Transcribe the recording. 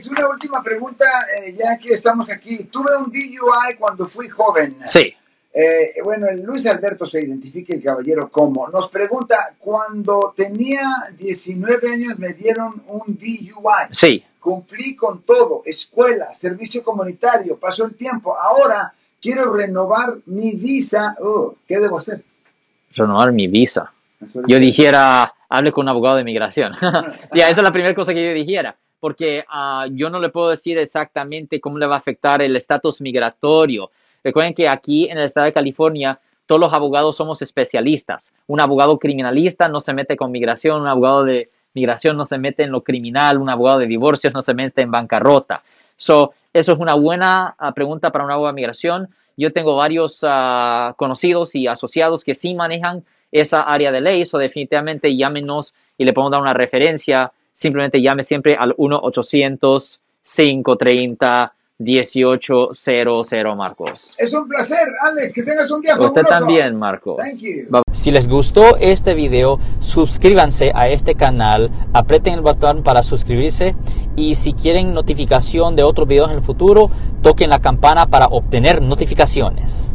Alex, una última pregunta, eh, ya que estamos aquí. Tuve un DUI cuando fui joven. Sí. Eh, bueno, Luis Alberto se identifica el caballero como. Nos pregunta, cuando tenía 19 años me dieron un DUI. Sí. Cumplí con todo, escuela, servicio comunitario, pasó el tiempo. Ahora quiero renovar mi visa. Oh, ¿Qué debo hacer? Renovar mi visa. Yo dijera, hable con un abogado de inmigración. ya, esa es la primera cosa que yo dijera, porque ah, yo no le puedo decir exactamente cómo le va a afectar el estatus migratorio. Recuerden que aquí en el estado de California todos los abogados somos especialistas. Un abogado criminalista no se mete con migración, un abogado de migración no se mete en lo criminal, un abogado de divorcios no se mete en bancarrota. So, eso es una buena ah, pregunta para un abogado de migración. Yo tengo varios ah, conocidos y asociados que sí manejan esa área de ley, so definitivamente llámenos y le podemos dar una referencia. Simplemente llame siempre al 1-800-530. 1800 Marcos. Es un placer, Alex, que tengas un día Usted también, Marcos. Si les gustó este video, suscríbanse a este canal, aprieten el botón para suscribirse y si quieren notificación de otros videos en el futuro, toquen la campana para obtener notificaciones.